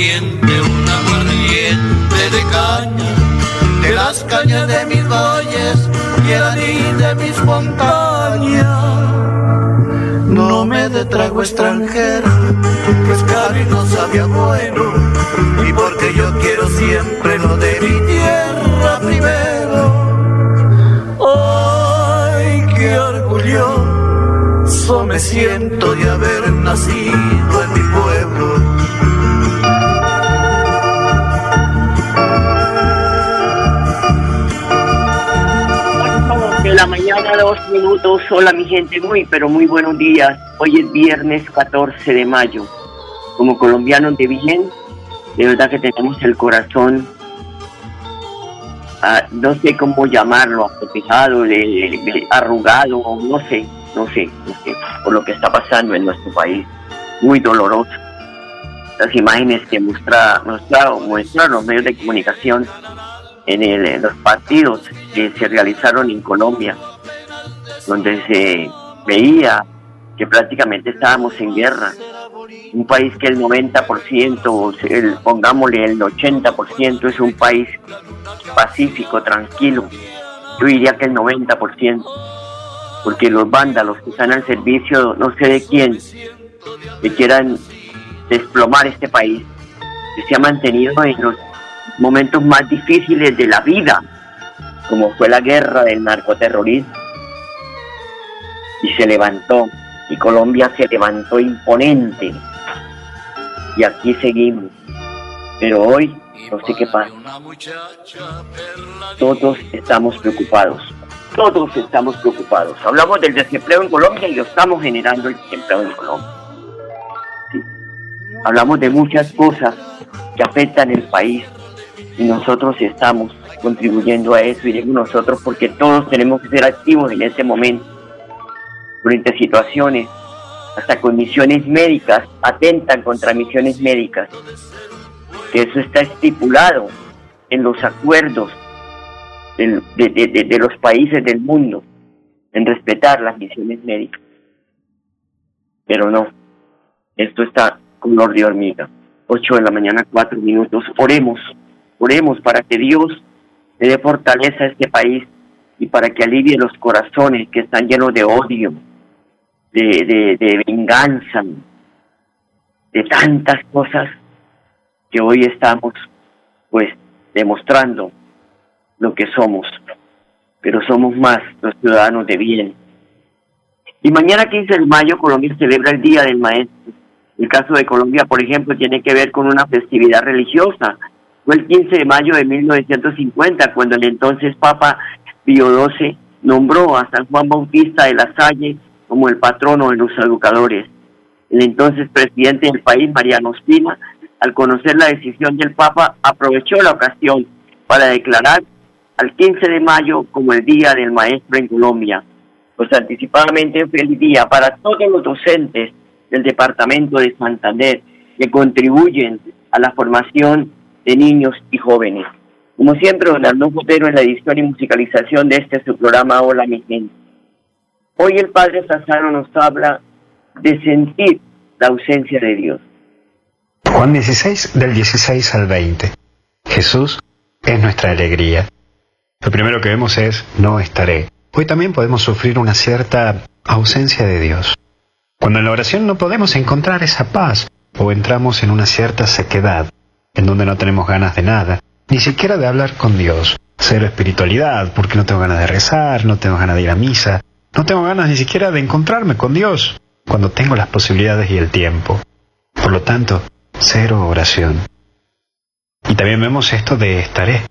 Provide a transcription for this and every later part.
aguardiente, un aguardiente de caña, de las cañas de mis valles y el anís de mis montañas. No me de trago extranjero, pues caro y no sabía bueno, y porque yo quiero siempre lo de mi tierra primero. Ay, qué orgulloso me siento de haber nacido dos minutos. Hola, mi gente, muy, pero muy buenos días. Hoy es viernes 14 de mayo. Como colombianos de bien, de verdad que tenemos el corazón, ah, no sé cómo llamarlo, le- arrugado, no sé, no sé, no sé, por lo que está pasando en nuestro país. Muy doloroso. Las imágenes que muestra, muestran los medios de comunicación en, el- en los partidos que se realizaron en Colombia, donde se veía que prácticamente estábamos en guerra. Un país que el 90%, o se- el, pongámosle el 80%, es un país pacífico, tranquilo. Yo diría que el 90%, porque los vándalos que están al servicio, no sé de quién, que quieran desplomar este país, que se ha mantenido en los momentos más difíciles de la vida, como fue la guerra del narcoterrorismo. Y se levantó, y Colombia se levantó imponente. Y aquí seguimos. Pero hoy, no sé qué pasa, todos estamos preocupados. Todos estamos preocupados. Hablamos del desempleo en Colombia y lo estamos generando el desempleo en Colombia. Hablamos de muchas cosas que afectan el país y nosotros estamos contribuyendo a eso y digo nosotros porque todos tenemos que ser activos en este momento frente situaciones hasta con misiones médicas atentan contra misiones médicas. Que eso está estipulado en los acuerdos de los países del mundo en respetar las misiones médicas. Pero no esto está color de hormiga. 8 de la mañana, 4 minutos. Oremos, oremos para que Dios le dé fortaleza a este país y para que alivie los corazones que están llenos de odio, de, de, venganza, de tantas cosas que hoy estamos pues demostrando lo que somos, pero somos más los ciudadanos de bien. Y mañana 15 de mayo Colombia celebra el Día del Maestro. El caso de Colombia, por ejemplo, tiene que ver con una festividad religiosa. Fue el 15 de mayo de 1950 cuando el entonces Papa Pío XII nombró a San Juan Bautista de la Salle como el patrono de los educadores. El entonces presidente del país, Mariano Espina, al conocer la decisión del Papa, aprovechó la ocasión para declarar al 15 de mayo como el Día del Maestro en Colombia. Pues anticipadamente feliz día para todos los docentes del departamento de Santander que contribuyen a la formación de niños y jóvenes. Como siempre, don Arnulfo Otero en la edición y musicalización de este su programa Hola mi gente. Hoy el Padre Sassano nos habla de sentir la ausencia de Dios. Juan 16 del 16 al 20. Jesús es nuestra alegría. Lo primero que vemos es no estaré. Hoy también podemos sufrir una cierta ausencia de Dios. Cuando en la oración no podemos encontrar esa paz o entramos en una cierta sequedad, en donde no tenemos ganas de nada, ni siquiera de hablar con Dios, cero espiritualidad, porque no tengo ganas de rezar, no tengo ganas de ir a misa, no tengo ganas ni siquiera de encontrarme con Dios cuando tengo las posibilidades y el tiempo. Por lo tanto, cero oración. Y también vemos esto de estaré,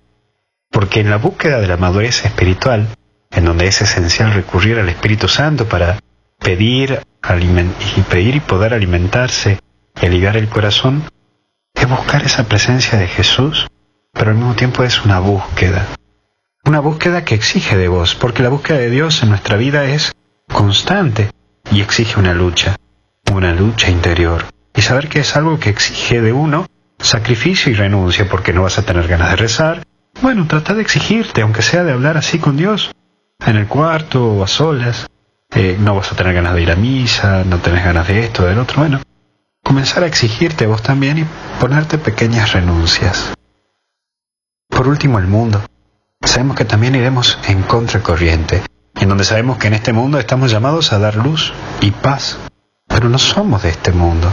porque en la búsqueda de la madurez espiritual, en donde es esencial recurrir al Espíritu Santo para pedir, y pedir y poder alimentarse y aliviar el corazón, es buscar esa presencia de Jesús, pero al mismo tiempo es una búsqueda. Una búsqueda que exige de vos, porque la búsqueda de Dios en nuestra vida es constante y exige una lucha, una lucha interior. Y saber que es algo que exige de uno sacrificio y renuncia, porque no vas a tener ganas de rezar. Bueno, trata de exigirte, aunque sea de hablar así con Dios, en el cuarto o a solas. Eh, no vas a tener ganas de ir a misa, no tenés ganas de esto, del otro. Bueno, comenzar a exigirte vos también y ponerte pequeñas renuncias. Por último, el mundo. Sabemos que también iremos en contracorriente, en donde sabemos que en este mundo estamos llamados a dar luz y paz, pero no somos de este mundo.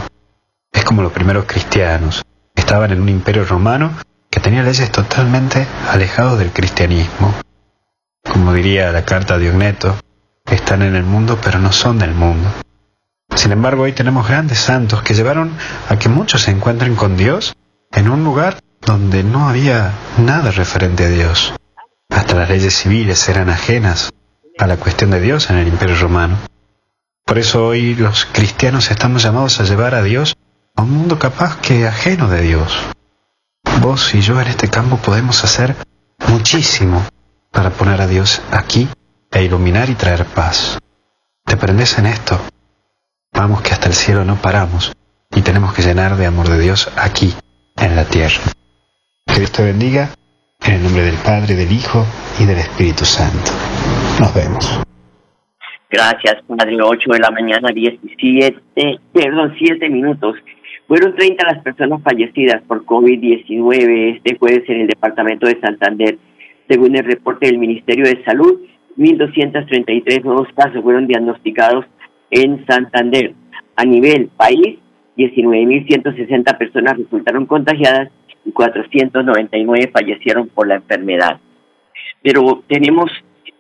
Es como los primeros cristianos, estaban en un imperio romano que tenía leyes totalmente alejados del cristianismo. Como diría la carta de Ogneto, están en el mundo pero no son del mundo. Sin embargo, hoy tenemos grandes santos que llevaron a que muchos se encuentren con Dios en un lugar donde no había nada referente a Dios. Hasta las leyes civiles eran ajenas a la cuestión de Dios en el Imperio Romano. Por eso hoy los cristianos estamos llamados a llevar a Dios a un mundo capaz que ajeno de Dios. Vos y yo en este campo podemos hacer muchísimo para poner a Dios aquí e iluminar y traer paz. ¿Te prendes en esto? Vamos que hasta el cielo no paramos y tenemos que llenar de amor de Dios aquí, en la tierra. Que Dios te bendiga, en el nombre del Padre, del Hijo y del Espíritu Santo. Nos vemos. Gracias, Padre. 8 de la mañana, 17, perdón, 7 minutos. Fueron 30 las personas fallecidas por COVID-19 este jueves en el departamento de Santander. Según el reporte del Ministerio de Salud, 1.233 nuevos casos fueron diagnosticados en Santander. A nivel país, 19.160 personas resultaron contagiadas y 499 fallecieron por la enfermedad. Pero tenemos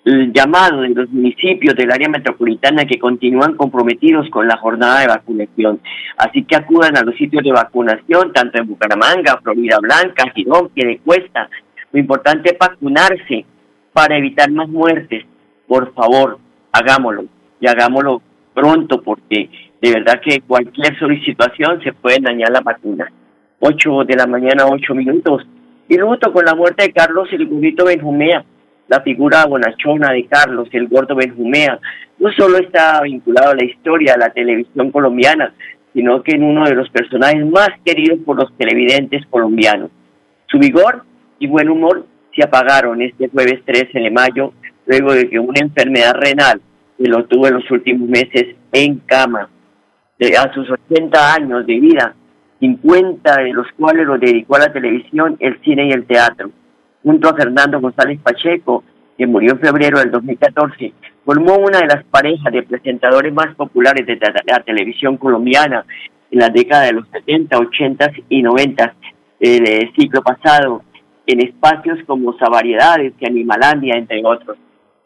el llamado de los municipios del área metropolitana que continúan comprometidos con la jornada de vacunación. Así que acudan a los sitios de vacunación, tanto en Bucaramanga, Florida Blanca, Girón, Piedecuesta. Lo importante es vacunarse para evitar más muertes. Por favor, hagámoslo y hagámoslo pronto porque de verdad que cualquier solicitación se puede dañar la vacuna. 8 de la mañana, 8 minutos. Y luto con la muerte de Carlos el Gurito Benjumea, la figura bonachona de Carlos el Gordo Benjumea. No solo está vinculado a la historia de la televisión colombiana, sino que en uno de los personajes más queridos por los televidentes colombianos. Su vigor y buen humor se apagaron este jueves 13 de mayo, luego de que una enfermedad renal lo tuvo en los últimos meses en cama. a sus 80 años de vida, 50 de los cuales lo dedicó a la televisión, el cine y el teatro. Junto a Fernando González Pacheco, que murió en febrero del 2014, formó una de las parejas de presentadores más populares de la televisión colombiana en la década de los 70, 80 y 90 del siglo pasado, en espacios como Savariedades y Animalandia, entre otros.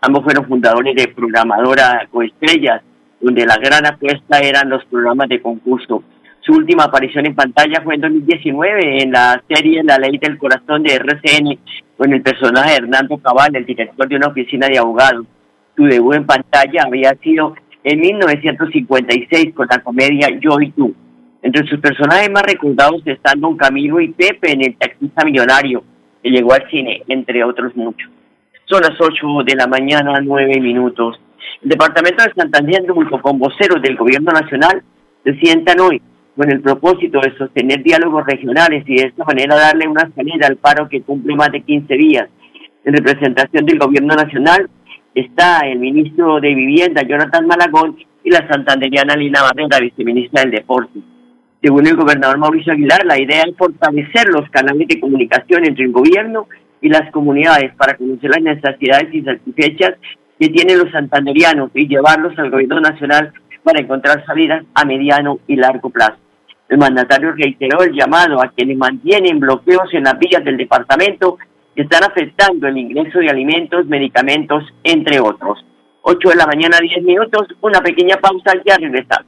Ambos fueron fundadores de Programadora Coestrellas, donde la gran apuesta eran los programas de concurso. Su última aparición en pantalla fue en 2019 en la serie La Ley del Corazón de RCN con el personaje de Hernando Cabal, el director de una oficina de abogados. Su debut en pantalla había sido en 1956 con la comedia Yo y Tú. Entre sus personajes más recordados están Don Camilo y Pepe en El Taxista Millonario, que llegó al cine, entre otros muchos. Son las 8 de la mañana, 9 minutos. El Departamento de Santander, junto con voceros del Gobierno Nacional, se sientan hoy con el propósito de sostener diálogos regionales y de esta manera darle una salida al paro que cumple más de 15 días. En representación del Gobierno Nacional está el ministro de Vivienda, Jonathan Malagón, y la santanderiana Lina Barrera, viceministra del Deporte. Según el gobernador Mauricio Aguilar, la idea es fortalecer los canales de comunicación entre el gobierno y las comunidades para conocer las necesidades insatisfechas que tienen los santanderianos y llevarlos al gobierno nacional para encontrar salidas a mediano y largo plazo. El mandatario reiteró el llamado a quienes mantienen bloqueos en las vías del departamento que están afectando el ingreso de alimentos, medicamentos, entre otros. 8 de la mañana, 10 minutos, una pequeña pausa, ya regresamos.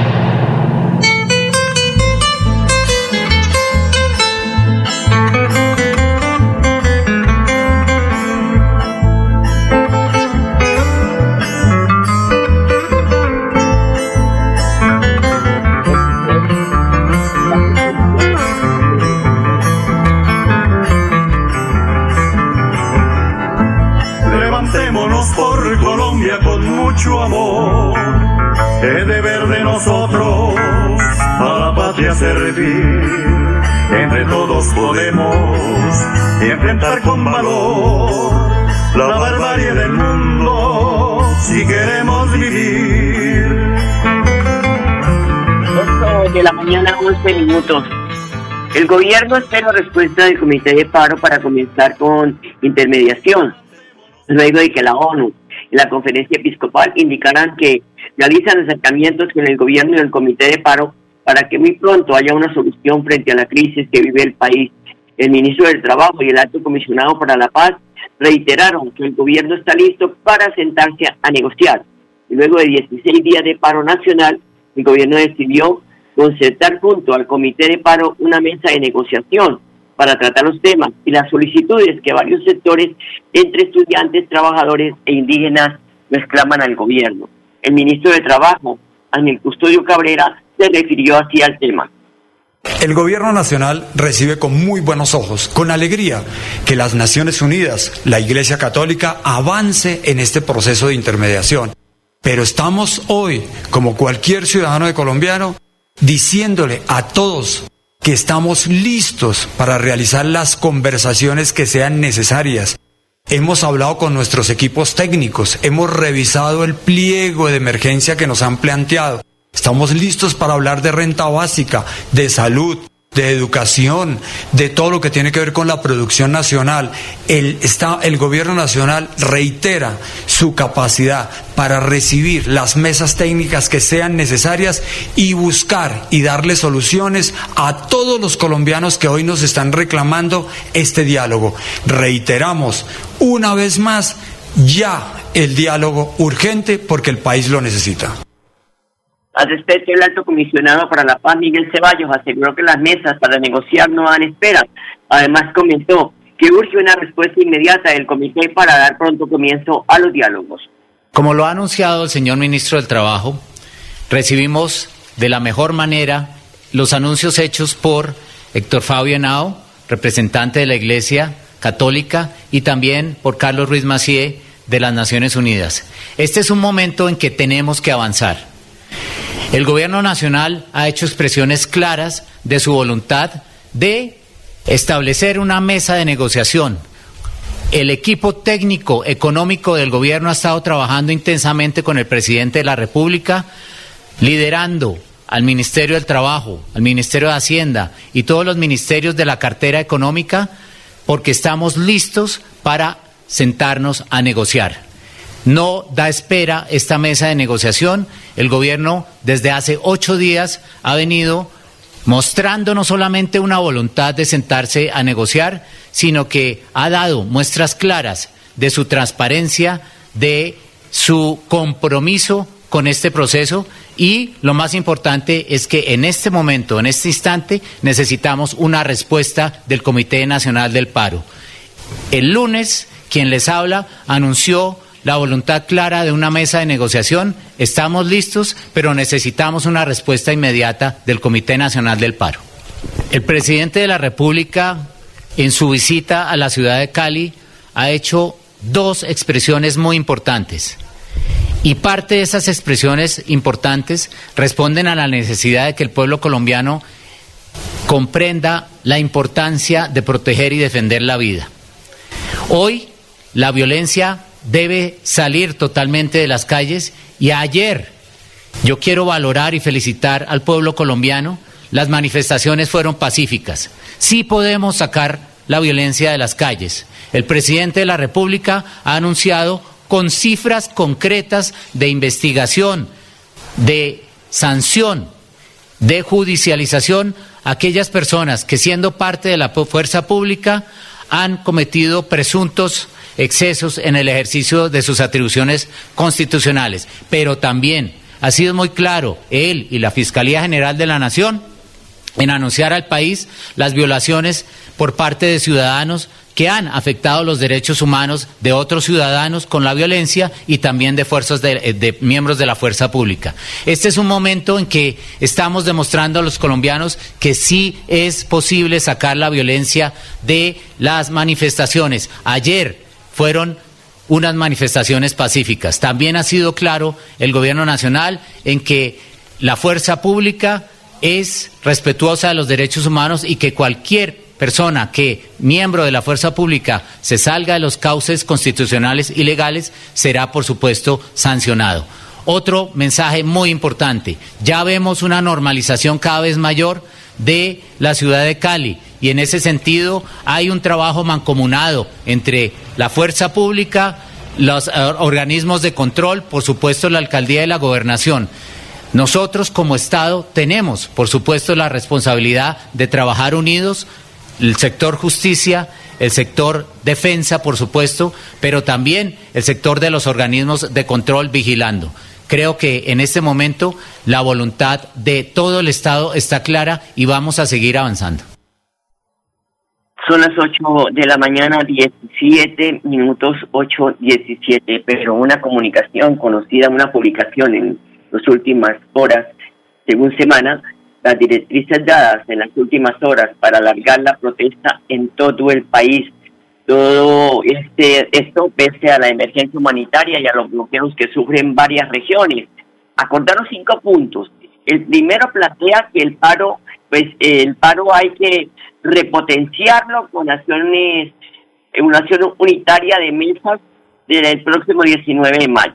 Es deber de nosotros a la patria servir. Entre todos podemos enfrentar con valor la barbarie del mundo si queremos vivir. 8 de la mañana, 11 minutos. El gobierno espera respuesta del Comité de Paro para comenzar con intermediación, luego de que la ONU la conferencia episcopal indicarán que realizan acercamientos con el gobierno y el comité de paro para que muy pronto haya una solución frente a la crisis que vive el país. El ministro del Trabajo y el alto comisionado para la paz reiteraron que el gobierno está listo para sentarse a negociar. Y luego de 16 días de paro nacional, el gobierno decidió concertar junto al comité de paro una mesa de negociación para tratar los temas y las solicitudes que varios sectores, entre estudiantes, trabajadores e indígenas, reclaman al gobierno. El ministro de Trabajo, Ángel Custodio Cabrera, se refirió así al tema. El gobierno nacional recibe con muy buenos ojos, con alegría, que las Naciones Unidas, la Iglesia Católica, avance en este proceso de intermediación. Pero estamos hoy, como cualquier ciudadano de colombiano, diciéndole a todos que estamos listos para realizar las conversaciones que sean necesarias. Hemos hablado con nuestros equipos técnicos, hemos revisado el pliego de emergencia que nos han planteado. Estamos listos para hablar de renta básica, de salud, de educación, de todo lo que tiene que ver con la producción nacional. El, está, el gobierno nacional reitera su capacidad para recibir las mesas técnicas que sean necesarias y buscar y darle soluciones a todos los colombianos que hoy nos están reclamando este diálogo. Reiteramos una vez más ya el diálogo urgente porque el país lo necesita. Al respecto, el alto comisionado para la paz, Miguel Ceballos, aseguró que las mesas para negociar no dan espera. Además, comentó que urge una respuesta inmediata del comité para dar pronto comienzo a los diálogos. Como lo ha anunciado el señor ministro del Trabajo, recibimos de la mejor manera los anuncios hechos por Héctor Fabio Henao, representante de la Iglesia Católica, y también por Carlos Ruiz Macié de las Naciones Unidas. Este es un momento en que tenemos que avanzar. El gobierno nacional ha hecho expresiones claras de su voluntad de establecer una mesa de negociación. El equipo técnico económico del gobierno ha estado trabajando intensamente con el presidente de la República, liderando al Ministerio del Trabajo, al Ministerio de Hacienda y todos los ministerios de la cartera económica, porque estamos listos para sentarnos a negociar. No da espera esta mesa de negociación. El gobierno desde hace ocho días ha venido mostrando no solamente una voluntad de sentarse a negociar, sino que ha dado muestras claras de su transparencia, de su compromiso con este proceso y lo más importante es que en este momento, en este instante, necesitamos una respuesta del Comité Nacional del Paro. El lunes, quien les habla anunció la voluntad clara de una mesa de negociación. Estamos listos, pero necesitamos una respuesta inmediata del Comité Nacional del Paro. El presidente de la República, en su visita a la ciudad de Cali, ha hecho dos expresiones muy importantes. Y parte de esas expresiones importantes responden a la necesidad de que el pueblo colombiano comprenda la importancia de proteger y defender la vida. Hoy la violencia debe salir totalmente de las calles y ayer yo quiero valorar y felicitar al pueblo colombiano. Las manifestaciones fueron pacíficas. Sí podemos sacar la violencia de las calles. El presidente de la República ha anunciado con cifras concretas de investigación, de sanción, de judicialización aquellas personas que siendo parte de la fuerza pública han cometido presuntos excesos en el ejercicio de sus atribuciones constitucionales. Pero también ha sido muy claro él y la Fiscalía General de la Nación en anunciar al país las violaciones por parte de ciudadanos que han afectado los derechos humanos de otros ciudadanos con la violencia y también de fuerzas de, de, miembros de la fuerza pública. Este es un momento en que estamos demostrando a los colombianos que sí es posible sacar la violencia de las manifestaciones. Ayer fueron unas manifestaciones pacíficas. También ha sido claro el gobierno nacional en que la fuerza pública es respetuosa de los derechos humanos y que cualquier persona que, miembro de la fuerza pública, se salga de los cauces constitucionales y legales, será, por supuesto, sancionado. Otro mensaje muy importante, ya vemos una normalización cada vez mayor de la ciudad de Cali y en ese sentido hay un trabajo mancomunado entre la fuerza pública, los eh, organismos de control, por supuesto la alcaldía y la gobernación. Nosotros como Estado tenemos, por supuesto, la responsabilidad de trabajar unidos, el sector justicia, el sector defensa, por supuesto, pero también el sector de los organismos de control vigilando. Creo que en este momento la voluntad de todo el Estado está clara y vamos a seguir avanzando. Son las 8 de la mañana, 17 minutos, 8, 17, pero una comunicación conocida, una publicación en las últimas horas, según semana, las directrices dadas en las últimas horas para alargar la protesta en todo el país. Todo este esto pese a la emergencia humanitaria y a los bloqueos que sufren varias regiones. Acordaron cinco puntos. El primero plantea que el paro, pues el paro hay que repotenciarlo con acciones, una acción unitaria de mesas del próximo 19 de mayo.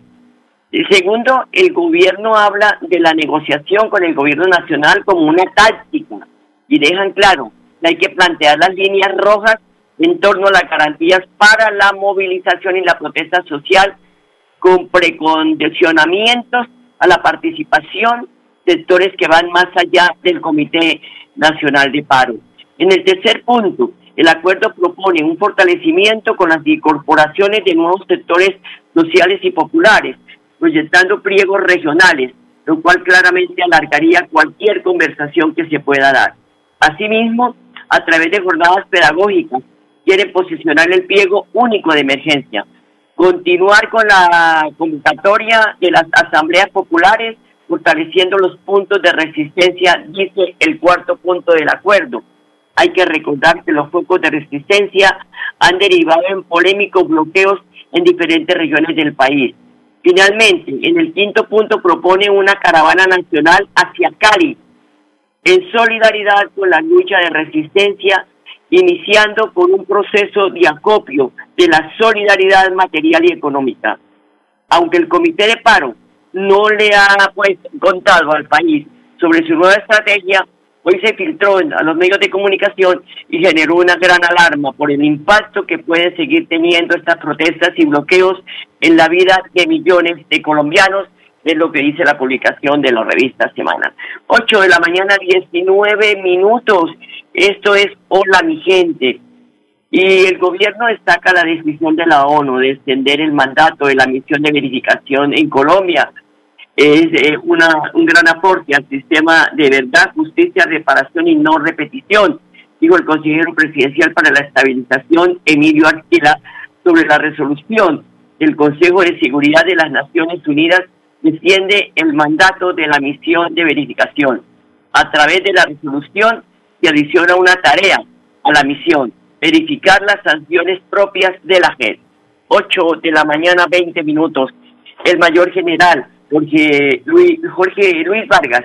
El segundo, el gobierno habla de la negociación con el gobierno nacional como una táctica y dejan claro que hay que plantear las líneas rojas en torno a las garantías para la movilización y la protesta social con precondicionamientos a la participación sectores que van más allá del Comité Nacional de Paro. En el tercer punto, el acuerdo propone un fortalecimiento con las incorporaciones de nuevos sectores sociales y populares, proyectando pliegos regionales, lo cual claramente alargaría cualquier conversación que se pueda dar. Asimismo, a través de jornadas pedagógicas, quieren posicionar el pliego único de emergencia, continuar con la convocatoria de las asambleas populares, fortaleciendo los puntos de resistencia, dice el cuarto punto del acuerdo hay que recordar que los focos de resistencia han derivado en polémicos bloqueos en diferentes regiones del país. Finalmente, en el quinto punto propone una caravana nacional hacia Cali, en solidaridad con la lucha de resistencia, iniciando con un proceso de acopio de la solidaridad material y económica. Aunque el Comité de Paro no le ha pues, contado al país sobre su nueva estrategia, hoy se filtró a los medios de comunicación y generó una gran alarma por el impacto que pueden seguir teniendo estas protestas y bloqueos en la vida de millones de colombianos, es lo que dice la publicación de la revista Semana. 8 de la mañana, 19 minutos. Esto es Hola mi gente. Y el gobierno destaca la decisión de la ONU de extender el mandato de la misión de verificación en Colombia es una, un gran aporte al sistema de verdad, justicia, reparación y no repetición, dijo el consejero presidencial para la estabilización, Emilio Arquila, sobre la resolución del Consejo de Seguridad de las Naciones Unidas defiende el mandato de la misión de verificación. A través de la resolución se adiciona una tarea a la misión, verificar las sanciones propias de la JED. 8 de la mañana, 20 minutos. El mayor general Jorge Luis, Jorge Luis Vargas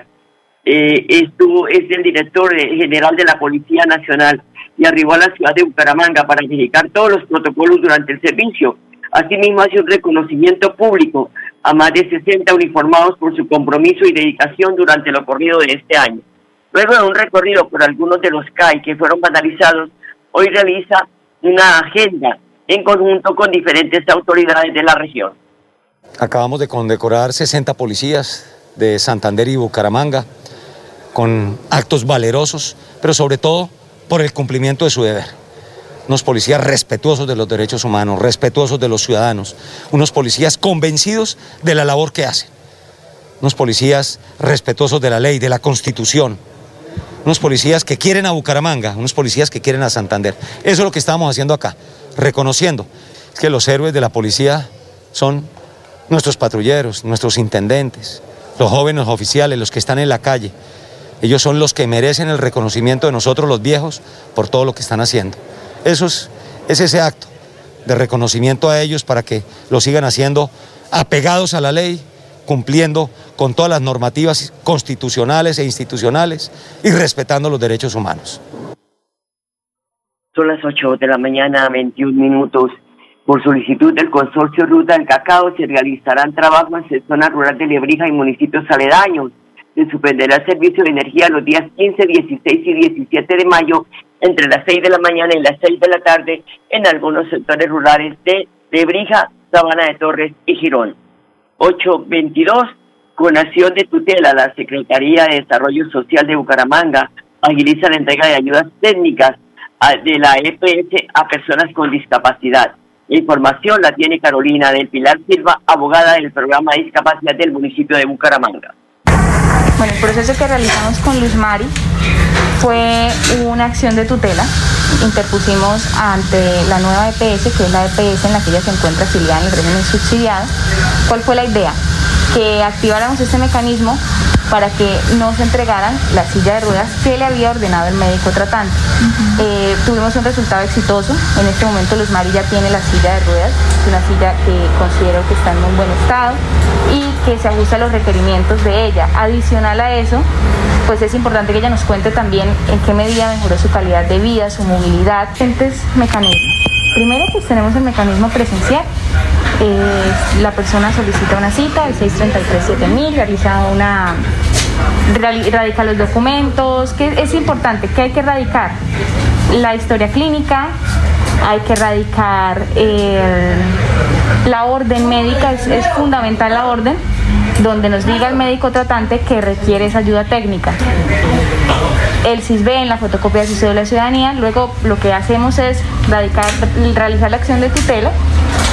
eh, estuvo, es el director general de la Policía Nacional y arribó a la ciudad de Bucaramanga para verificar todos los protocolos durante el servicio. Asimismo, hace un reconocimiento público a más de 60 uniformados por su compromiso y dedicación durante lo corrido de este año. Luego de un recorrido por algunos de los CAI que fueron vandalizados, hoy realiza una agenda en conjunto con diferentes autoridades de la región. Acabamos de condecorar 60 policías de Santander y Bucaramanga con actos valerosos, pero sobre todo por el cumplimiento de su deber. Unos policías respetuosos de los derechos humanos, respetuosos de los ciudadanos, unos policías convencidos de la labor que hacen, unos policías respetuosos de la ley, de la constitución, unos policías que quieren a Bucaramanga, unos policías que quieren a Santander. Eso es lo que estamos haciendo acá, reconociendo que los héroes de la policía son nuestros patrulleros, nuestros intendentes, los jóvenes oficiales, los que están en la calle. Ellos son los que merecen el reconocimiento de nosotros los viejos por todo lo que están haciendo. Eso es, ese acto de reconocimiento a ellos para que lo sigan haciendo apegados a la ley, cumpliendo con todas las normativas constitucionales e institucionales y respetando los derechos humanos. Son las 8 de la mañana, 21 minutos. Por solicitud del consorcio Ruta del Cacao se realizarán trabajos en zona rural de Lebrija y municipios aledaños. Se suspenderá el servicio de energía los días 15, 16 y 17 de mayo entre las 6 de la mañana y las 6 de la tarde en algunos sectores rurales de Lebrija, Sabana de Torres y Girón. 822, con acción de tutela, la Secretaría de Desarrollo Social de Bucaramanga agiliza la entrega de ayudas técnicas de la EPS a personas con discapacidad. Información la tiene Carolina del Pilar Silva, abogada del programa de discapacidad del municipio de Bucaramanga. Bueno, el proceso que realizamos con Luz Mari fue una acción de tutela. Interpusimos ante la nueva EPS, que es la EPS en la que ella se encuentra afiliada en el régimen subsidiado. ¿Cuál fue la idea? Que activáramos este mecanismo para que nos entregaran la silla de ruedas que le había ordenado el médico tratante. Eh, tuvimos un resultado exitoso. En este momento Luz Mari ya tiene la silla de ruedas, una silla que considero que está en un buen estado y que se ajusta a los requerimientos de ella. Adicional a eso, pues es importante que ella nos cuente también en qué medida mejoró su calidad de vida, su movilidad, diferentes mecanismos. Primero, pues tenemos el mecanismo presencial. Eh, la persona solicita una cita, el 633-7000, realiza una radica los documentos, que es importante, que hay que radicar la historia clínica, hay que radicar la orden médica, es fundamental la orden, donde nos diga el médico tratante que requiere esa ayuda técnica el CISB en la fotocopia de su cédula de ciudadanía. Luego lo que hacemos es realizar la acción de tutela.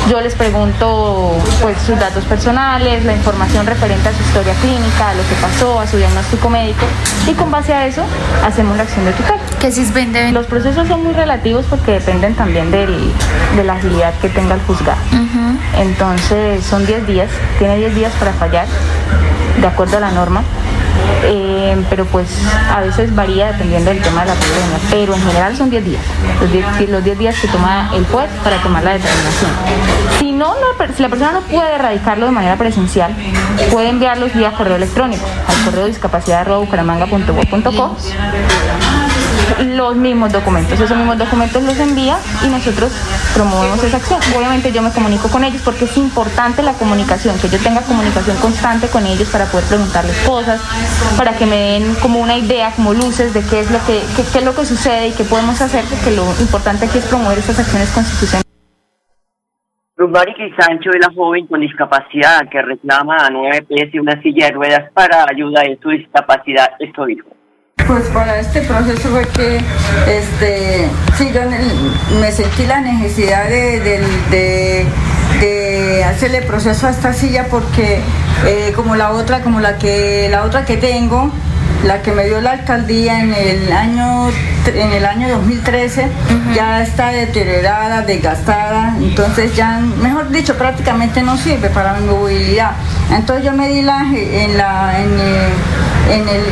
Yo les pregunto pues, sus datos personales, la información referente a su historia clínica, a lo que pasó, a su diagnóstico médico y con base a eso hacemos la acción de tutela. ¿Qué CISB Los procesos son muy relativos porque dependen también de la agilidad que tenga el juzgado. Entonces son 10 días, tiene 10 días para fallar de acuerdo a la norma. Eh, pero pues a veces varía dependiendo del tema de la pandemia, pero en general son 10 días, los 10, días que toma el juez para tomar la determinación. Si no, si la persona no puede erradicarlo de manera presencial, puede enviarlos vía correo electrónico al correo discapacidad.bucaramanga.gov.co los mismos documentos. Esos mismos documentos los envía y nosotros promovemos esa acción. Obviamente yo me comunico con ellos porque es importante la comunicación, que yo tenga comunicación constante con ellos para poder preguntarles cosas, para que me den como una idea, como luces de qué es lo que, qué, es lo que sucede y qué podemos hacer, porque lo importante aquí es promover estas acciones constitucionales. Rumari Sancho es la joven con discapacidad que reclama a 9 PS una silla de ruedas para ayuda en su discapacidad. Esto dijo. Pues para este proceso fue que este, sí, me sentí la necesidad de, hacerle proceso a esta silla porque eh, como la otra, como la que la otra que tengo, la que me dio la alcaldía en el año en el año 2013 ya está deteriorada, desgastada, entonces ya, mejor dicho, prácticamente no sirve para mi movilidad. Entonces yo me di la en la en el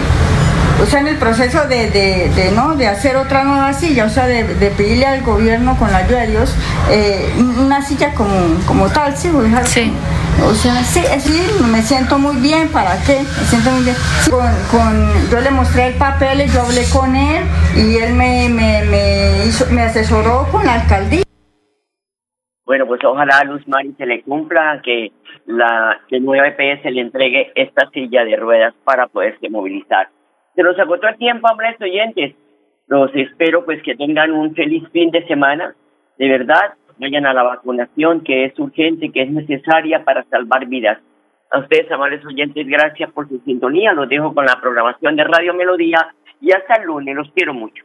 o sea, en el proceso de, de, ¿no? de hacer otra nueva silla, o sea, de, pedirle al gobierno con la ayuda de Dios eh, una silla como, como tal, ¿sí? sí. O sea, sí, sí, me siento muy bien, ¿para qué? Me siento muy bien. con, yo le mostré el papel, yo hablé con él y él me, me, me, hizo, me asesoró con la alcaldía. Bueno, pues ojalá a Luz Mari se le cumpla que la que nueva EPS le entregue esta silla de ruedas para poderse movilizar. Se nos agotó el tiempo, hombres oyentes. Los espero pues que tengan un feliz fin de semana. De verdad, vayan a la vacunación que es urgente, que es necesaria para salvar vidas. A ustedes, amables oyentes, gracias por su sintonía. Los dejo con la programación de Radio Melodía y hasta el lunes. Los quiero mucho.